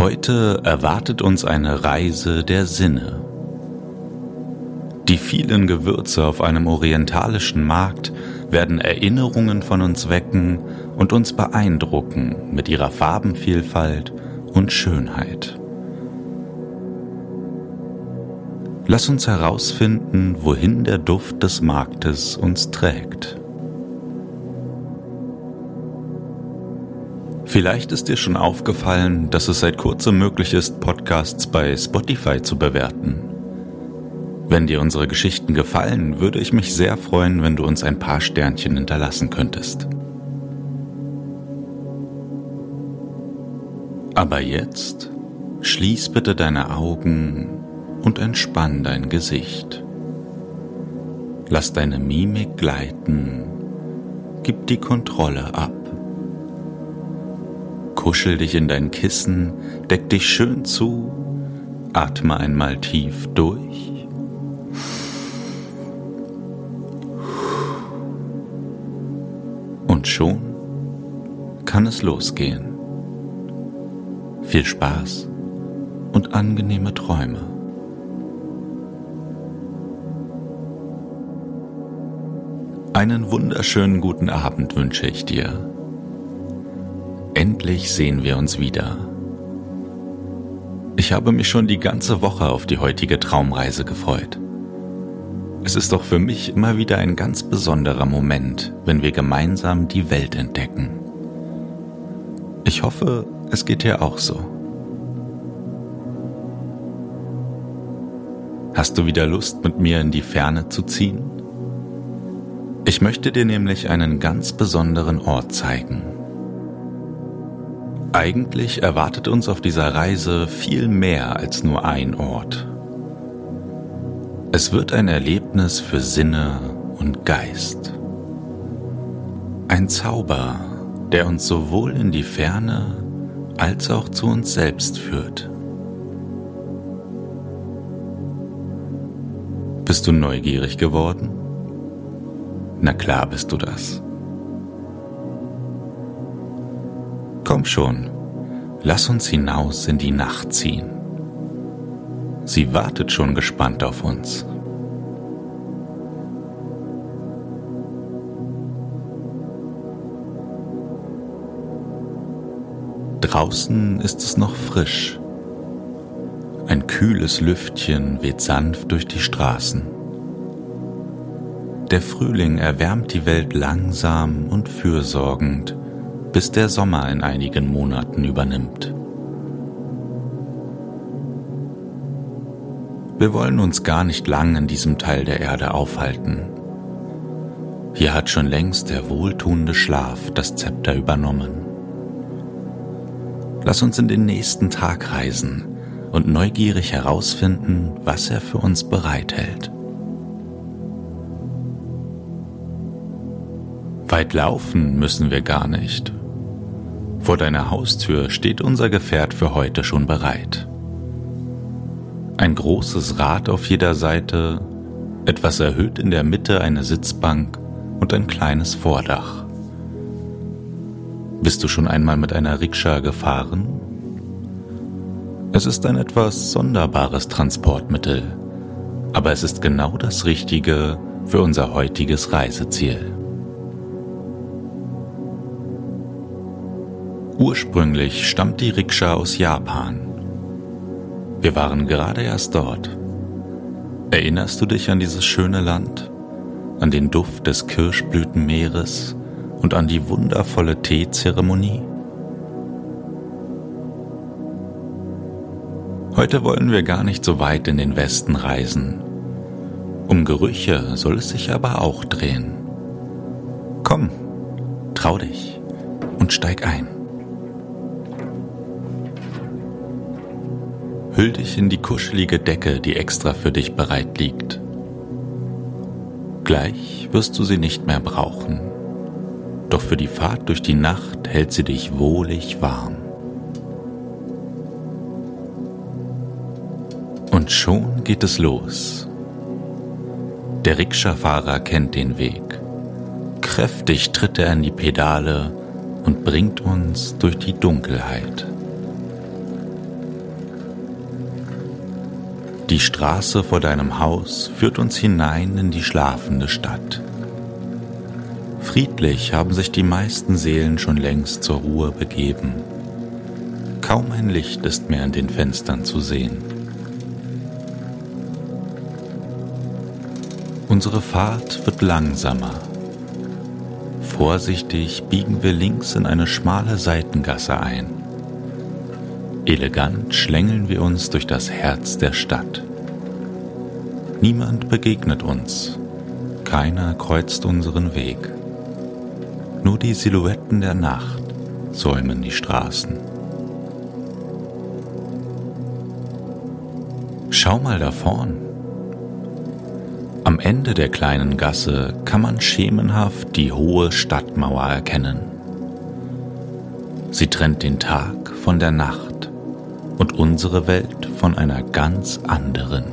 Heute erwartet uns eine Reise der Sinne. Die vielen Gewürze auf einem orientalischen Markt werden Erinnerungen von uns wecken und uns beeindrucken mit ihrer Farbenvielfalt und Schönheit. Lass uns herausfinden, wohin der Duft des Marktes uns trägt. Vielleicht ist dir schon aufgefallen, dass es seit kurzem möglich ist, Podcasts bei Spotify zu bewerten. Wenn dir unsere Geschichten gefallen, würde ich mich sehr freuen, wenn du uns ein paar Sternchen hinterlassen könntest. Aber jetzt schließ bitte deine Augen und entspann dein Gesicht. Lass deine Mimik gleiten, gib die Kontrolle ab. Kuschel dich in dein Kissen, deck dich schön zu, atme einmal tief durch. Und schon kann es losgehen. Viel Spaß und angenehme Träume. Einen wunderschönen guten Abend wünsche ich dir. Endlich sehen wir uns wieder. Ich habe mich schon die ganze Woche auf die heutige Traumreise gefreut. Es ist doch für mich immer wieder ein ganz besonderer Moment, wenn wir gemeinsam die Welt entdecken. Ich hoffe, es geht dir auch so. Hast du wieder Lust, mit mir in die Ferne zu ziehen? Ich möchte dir nämlich einen ganz besonderen Ort zeigen. Eigentlich erwartet uns auf dieser Reise viel mehr als nur ein Ort. Es wird ein Erlebnis für Sinne und Geist. Ein Zauber, der uns sowohl in die Ferne als auch zu uns selbst führt. Bist du neugierig geworden? Na klar bist du das. Komm schon, lass uns hinaus in die Nacht ziehen. Sie wartet schon gespannt auf uns. Draußen ist es noch frisch. Ein kühles Lüftchen weht sanft durch die Straßen. Der Frühling erwärmt die Welt langsam und fürsorgend bis der Sommer in einigen Monaten übernimmt. Wir wollen uns gar nicht lang in diesem Teil der Erde aufhalten. Hier hat schon längst der wohltuende Schlaf das Zepter übernommen. Lass uns in den nächsten Tag reisen und neugierig herausfinden, was er für uns bereithält. Weit laufen müssen wir gar nicht. Vor deiner Haustür steht unser Gefährt für heute schon bereit. Ein großes Rad auf jeder Seite, etwas erhöht in der Mitte eine Sitzbank und ein kleines Vordach. Bist du schon einmal mit einer Rikscha gefahren? Es ist ein etwas sonderbares Transportmittel, aber es ist genau das Richtige für unser heutiges Reiseziel. Ursprünglich stammt die Rikscha aus Japan. Wir waren gerade erst dort. Erinnerst du dich an dieses schöne Land? An den Duft des Kirschblütenmeeres und an die wundervolle Teezeremonie? Heute wollen wir gar nicht so weit in den Westen reisen. Um Gerüche soll es sich aber auch drehen. Komm, trau dich und steig ein. Hüll dich in die kuschelige Decke, die extra für dich bereit liegt. Gleich wirst du sie nicht mehr brauchen, doch für die Fahrt durch die Nacht hält sie dich wohlig warm. Und schon geht es los. Der Rikscha-Fahrer kennt den Weg. Kräftig tritt er in die Pedale und bringt uns durch die Dunkelheit. Die Straße vor deinem Haus führt uns hinein in die schlafende Stadt. Friedlich haben sich die meisten Seelen schon längst zur Ruhe begeben. Kaum ein Licht ist mehr an den Fenstern zu sehen. Unsere Fahrt wird langsamer. Vorsichtig biegen wir links in eine schmale Seitengasse ein. Elegant schlängeln wir uns durch das Herz der Stadt. Niemand begegnet uns, keiner kreuzt unseren Weg. Nur die Silhouetten der Nacht säumen die Straßen. Schau mal da vorn. Am Ende der kleinen Gasse kann man schemenhaft die hohe Stadtmauer erkennen. Sie trennt den Tag von der Nacht und unsere Welt von einer ganz anderen.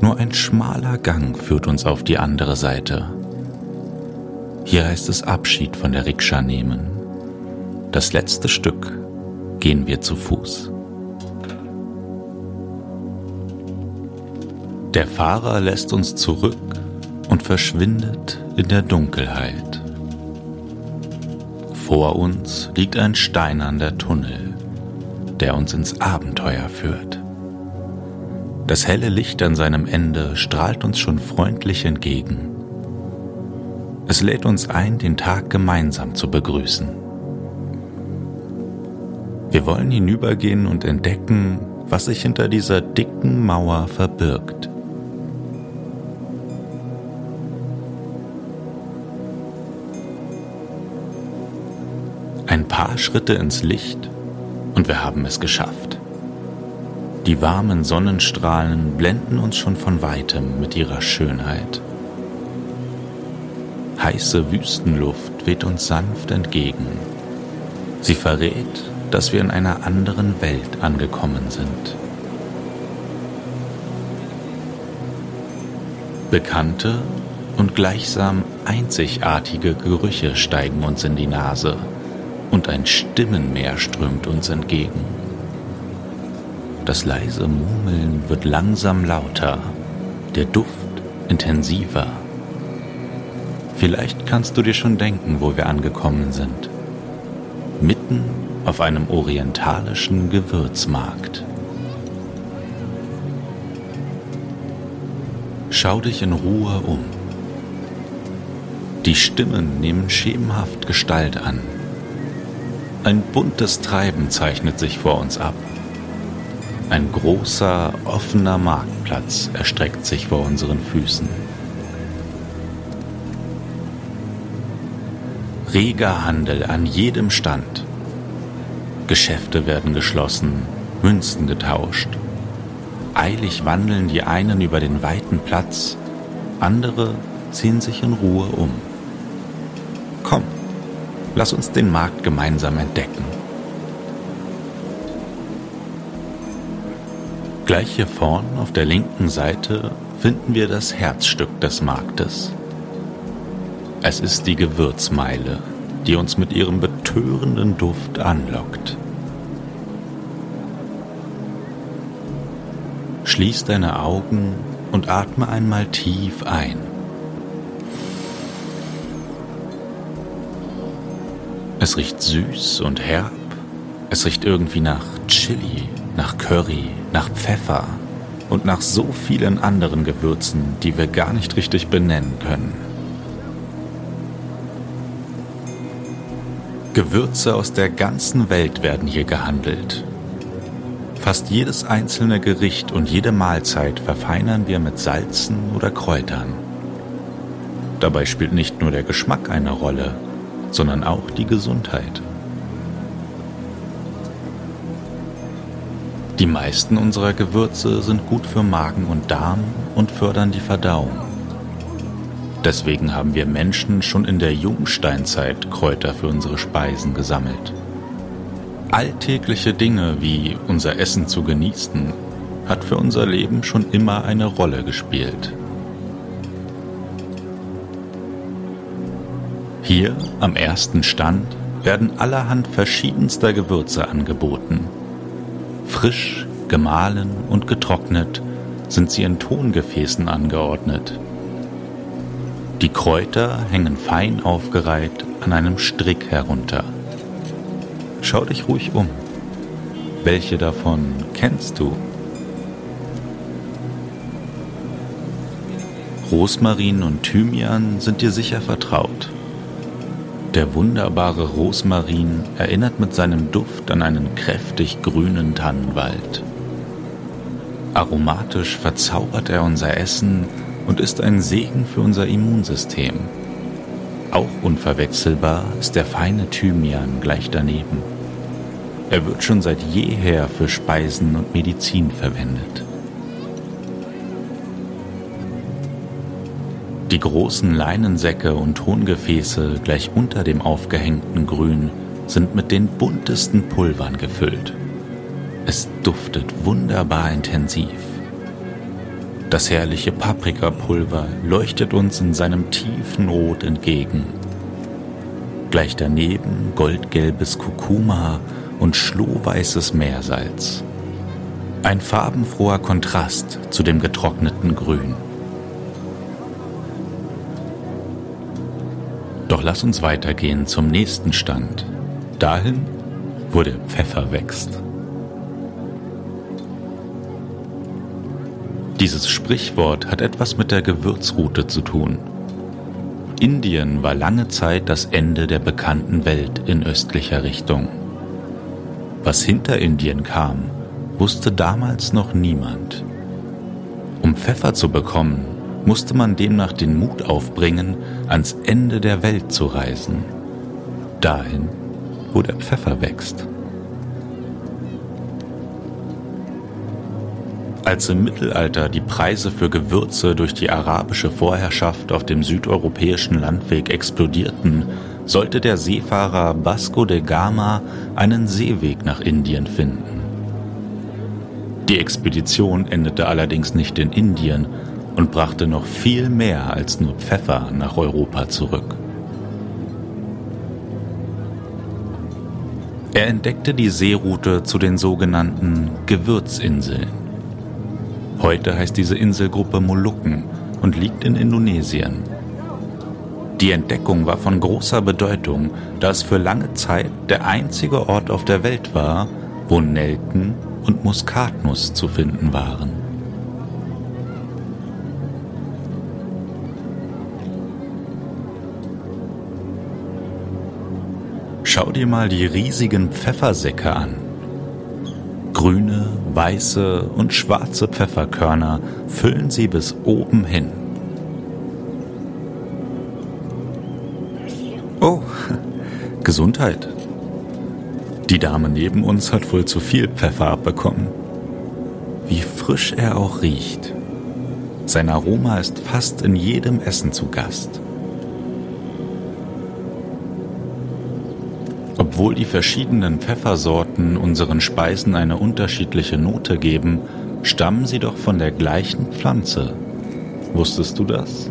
Nur ein schmaler Gang führt uns auf die andere Seite. Hier heißt es Abschied von der Rikscha nehmen. Das letzte Stück gehen wir zu Fuß. Der Fahrer lässt uns zurück und verschwindet in der Dunkelheit. Vor uns liegt ein steinerner Tunnel, der uns ins Abenteuer führt. Das helle Licht an seinem Ende strahlt uns schon freundlich entgegen. Es lädt uns ein, den Tag gemeinsam zu begrüßen. Wir wollen hinübergehen und entdecken, was sich hinter dieser dicken Mauer verbirgt. Ein paar Schritte ins Licht und wir haben es geschafft. Die warmen Sonnenstrahlen blenden uns schon von weitem mit ihrer Schönheit. Heiße Wüstenluft weht uns sanft entgegen. Sie verrät, dass wir in einer anderen Welt angekommen sind. Bekannte und gleichsam einzigartige Gerüche steigen uns in die Nase und ein Stimmenmeer strömt uns entgegen. Das leise Murmeln wird langsam lauter, der Duft intensiver. Vielleicht kannst du dir schon denken, wo wir angekommen sind. Mitten auf einem orientalischen Gewürzmarkt. Schau dich in Ruhe um. Die Stimmen nehmen schemenhaft Gestalt an. Ein buntes Treiben zeichnet sich vor uns ab. Ein großer, offener Marktplatz erstreckt sich vor unseren Füßen. Reger Handel an jedem Stand. Geschäfte werden geschlossen, Münzen getauscht. Eilig wandeln die einen über den weiten Platz, andere ziehen sich in Ruhe um. Lass uns den Markt gemeinsam entdecken. Gleich hier vorn auf der linken Seite finden wir das Herzstück des Marktes. Es ist die Gewürzmeile, die uns mit ihrem betörenden Duft anlockt. Schließ deine Augen und atme einmal tief ein. Es riecht süß und herb. Es riecht irgendwie nach Chili, nach Curry, nach Pfeffer und nach so vielen anderen Gewürzen, die wir gar nicht richtig benennen können. Gewürze aus der ganzen Welt werden hier gehandelt. Fast jedes einzelne Gericht und jede Mahlzeit verfeinern wir mit Salzen oder Kräutern. Dabei spielt nicht nur der Geschmack eine Rolle, sondern auch die Gesundheit. Die meisten unserer Gewürze sind gut für Magen und Darm und fördern die Verdauung. Deswegen haben wir Menschen schon in der Jungsteinzeit Kräuter für unsere Speisen gesammelt. Alltägliche Dinge wie unser Essen zu genießen, hat für unser Leben schon immer eine Rolle gespielt. Hier am ersten Stand werden allerhand verschiedenster Gewürze angeboten. Frisch, gemahlen und getrocknet sind sie in Tongefäßen angeordnet. Die Kräuter hängen fein aufgereiht an einem Strick herunter. Schau dich ruhig um. Welche davon kennst du? Rosmarin und Thymian sind dir sicher vertraut. Der wunderbare Rosmarin erinnert mit seinem Duft an einen kräftig grünen Tannenwald. Aromatisch verzaubert er unser Essen und ist ein Segen für unser Immunsystem. Auch unverwechselbar ist der feine Thymian gleich daneben. Er wird schon seit jeher für Speisen und Medizin verwendet. Die großen Leinensäcke und Tongefäße gleich unter dem aufgehängten Grün sind mit den buntesten Pulvern gefüllt. Es duftet wunderbar intensiv. Das herrliche Paprikapulver leuchtet uns in seinem tiefen Rot entgegen. Gleich daneben goldgelbes Kurkuma und schlohweißes Meersalz. Ein farbenfroher Kontrast zu dem getrockneten Grün. Doch lass uns weitergehen zum nächsten Stand, dahin, wo der Pfeffer wächst. Dieses Sprichwort hat etwas mit der Gewürzroute zu tun. Indien war lange Zeit das Ende der bekannten Welt in östlicher Richtung. Was hinter Indien kam, wusste damals noch niemand. Um Pfeffer zu bekommen, musste man demnach den Mut aufbringen, ans Ende der Welt zu reisen, dahin, wo der Pfeffer wächst. Als im Mittelalter die Preise für Gewürze durch die arabische Vorherrschaft auf dem südeuropäischen Landweg explodierten, sollte der Seefahrer Vasco de Gama einen Seeweg nach Indien finden. Die Expedition endete allerdings nicht in Indien, und brachte noch viel mehr als nur Pfeffer nach Europa zurück. Er entdeckte die Seeroute zu den sogenannten Gewürzinseln. Heute heißt diese Inselgruppe Molukken und liegt in Indonesien. Die Entdeckung war von großer Bedeutung, da es für lange Zeit der einzige Ort auf der Welt war, wo Nelken und Muskatnuss zu finden waren. Schau dir mal die riesigen Pfeffersäcke an. Grüne, weiße und schwarze Pfefferkörner füllen sie bis oben hin. Oh, Gesundheit. Die Dame neben uns hat wohl zu viel Pfeffer abbekommen. Wie frisch er auch riecht. Sein Aroma ist fast in jedem Essen zu Gast. Obwohl die verschiedenen Pfeffersorten unseren Speisen eine unterschiedliche Note geben, stammen sie doch von der gleichen Pflanze. Wusstest du das?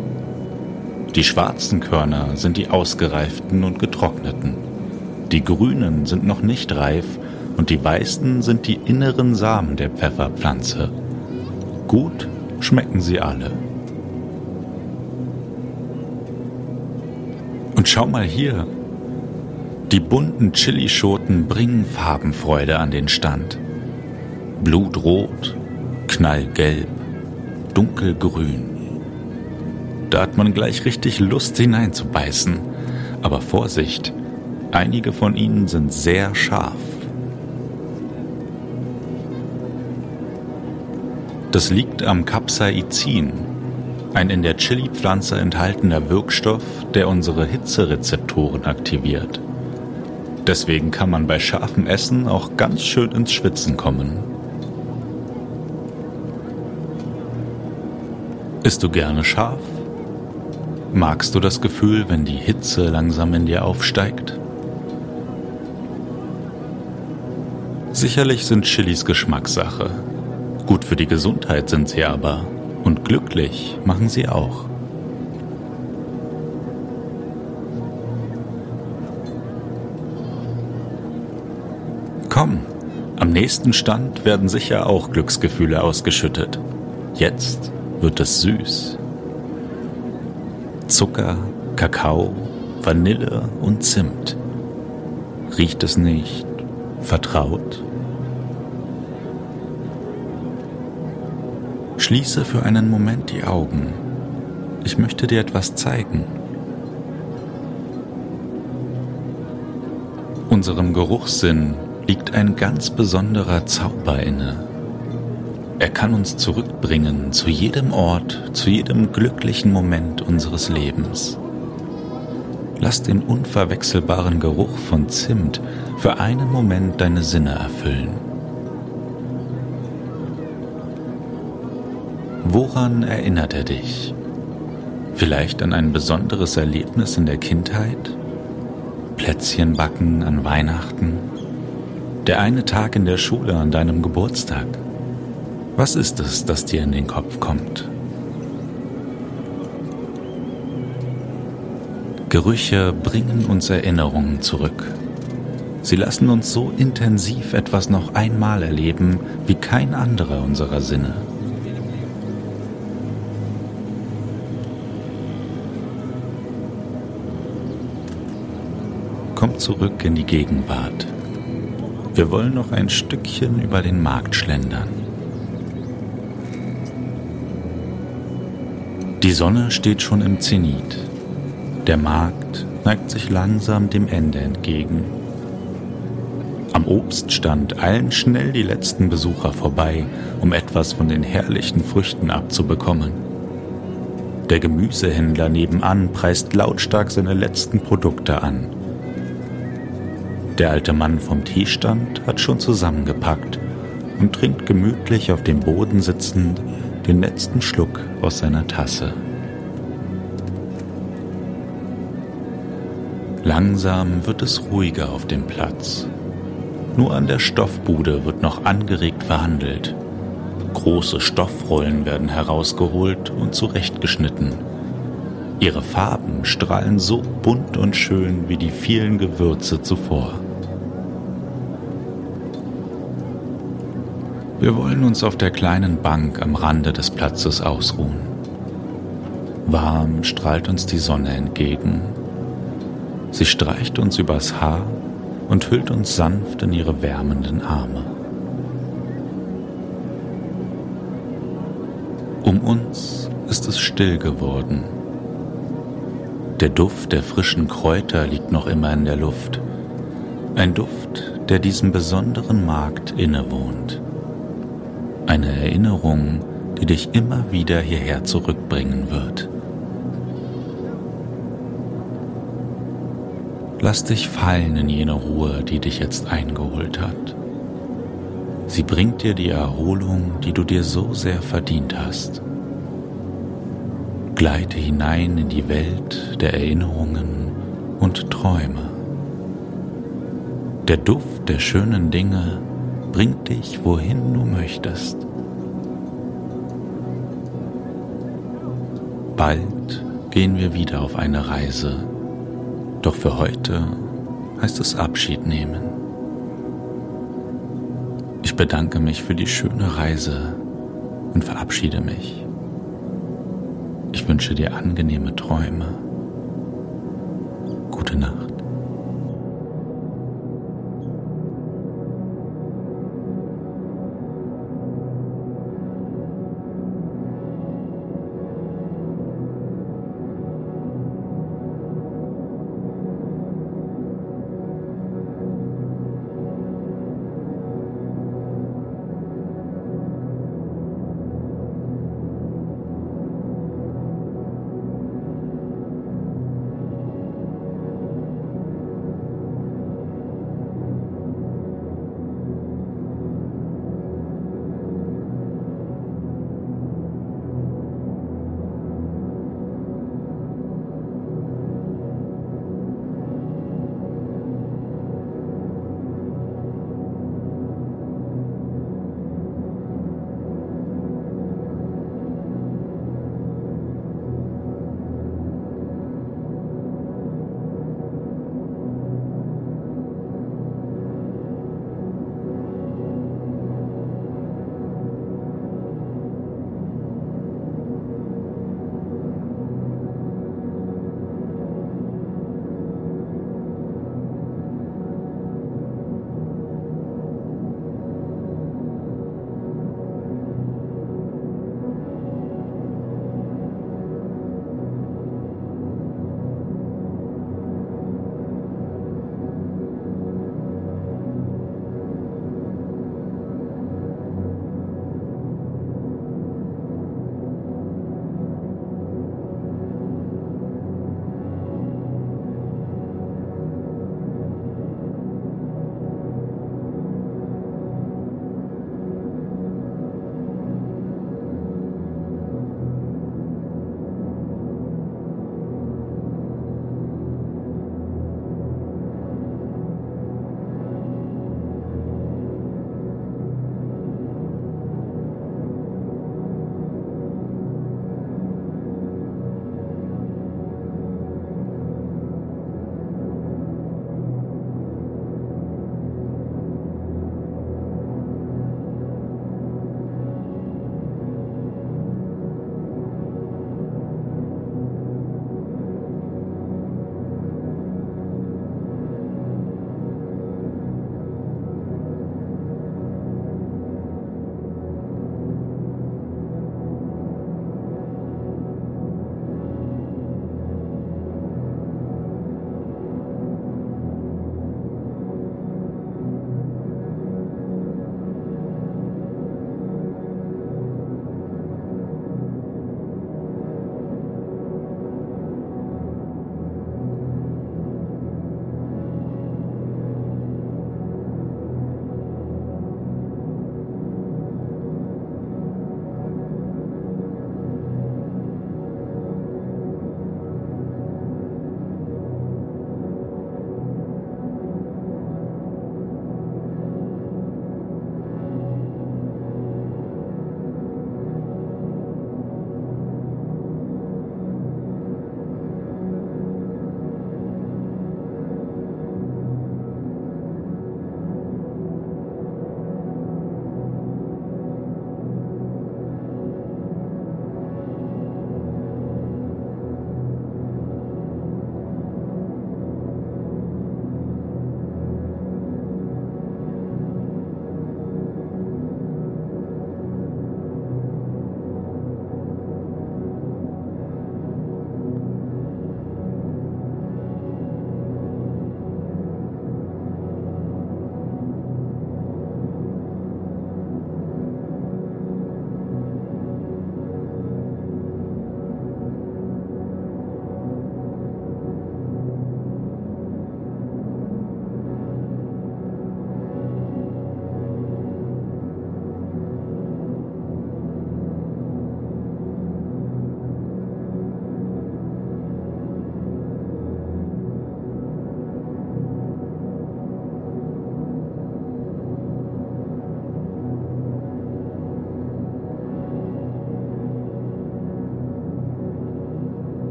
Die schwarzen Körner sind die ausgereiften und getrockneten. Die grünen sind noch nicht reif und die weißen sind die inneren Samen der Pfefferpflanze. Gut schmecken sie alle. Und schau mal hier, die bunten Chilischoten bringen Farbenfreude an den Stand. Blutrot, knallgelb, dunkelgrün. Da hat man gleich richtig Lust hineinzubeißen. Aber Vorsicht, einige von ihnen sind sehr scharf. Das liegt am Capsaicin, ein in der Chili-Pflanze enthaltener Wirkstoff, der unsere Hitzerezeptoren aktiviert. Deswegen kann man bei scharfem Essen auch ganz schön ins Schwitzen kommen. Isst du gerne scharf? Magst du das Gefühl, wenn die Hitze langsam in dir aufsteigt? Sicherlich sind Chilis Geschmackssache. Gut für die Gesundheit sind sie aber. Und glücklich machen sie auch. Komm, am nächsten Stand werden sicher auch Glücksgefühle ausgeschüttet. Jetzt wird es süß. Zucker, Kakao, Vanille und Zimt. Riecht es nicht vertraut? Schließe für einen Moment die Augen. Ich möchte dir etwas zeigen. Unserem Geruchssinn liegt ein ganz besonderer Zauber inne. Er kann uns zurückbringen zu jedem Ort, zu jedem glücklichen Moment unseres Lebens. Lass den unverwechselbaren Geruch von Zimt für einen Moment deine Sinne erfüllen. Woran erinnert er dich? Vielleicht an ein besonderes Erlebnis in der Kindheit? Plätzchen backen an Weihnachten? Der eine Tag in der Schule an deinem Geburtstag. Was ist es, das dir in den Kopf kommt? Gerüche bringen uns Erinnerungen zurück. Sie lassen uns so intensiv etwas noch einmal erleben wie kein anderer unserer Sinne. Komm zurück in die Gegenwart. Wir wollen noch ein Stückchen über den Markt schlendern. Die Sonne steht schon im Zenit. Der Markt neigt sich langsam dem Ende entgegen. Am Obststand eilen schnell die letzten Besucher vorbei, um etwas von den herrlichen Früchten abzubekommen. Der Gemüsehändler nebenan preist lautstark seine letzten Produkte an. Der alte Mann vom Teestand hat schon zusammengepackt und trinkt gemütlich auf dem Boden sitzend den letzten Schluck aus seiner Tasse. Langsam wird es ruhiger auf dem Platz. Nur an der Stoffbude wird noch angeregt verhandelt. Große Stoffrollen werden herausgeholt und zurechtgeschnitten. Ihre Farben strahlen so bunt und schön wie die vielen Gewürze zuvor. Wir wollen uns auf der kleinen Bank am Rande des Platzes ausruhen. Warm strahlt uns die Sonne entgegen. Sie streicht uns übers Haar und hüllt uns sanft in ihre wärmenden Arme. Um uns ist es still geworden. Der Duft der frischen Kräuter liegt noch immer in der Luft. Ein Duft, der diesem besonderen Markt innewohnt. Erinnerung, die dich immer wieder hierher zurückbringen wird. Lass dich fallen in jene Ruhe, die dich jetzt eingeholt hat. Sie bringt dir die Erholung, die du dir so sehr verdient hast. Gleite hinein in die Welt der Erinnerungen und Träume. Der Duft der schönen Dinge bringt dich, wohin du möchtest. Bald gehen wir wieder auf eine Reise, doch für heute heißt es Abschied nehmen. Ich bedanke mich für die schöne Reise und verabschiede mich. Ich wünsche dir angenehme Träume.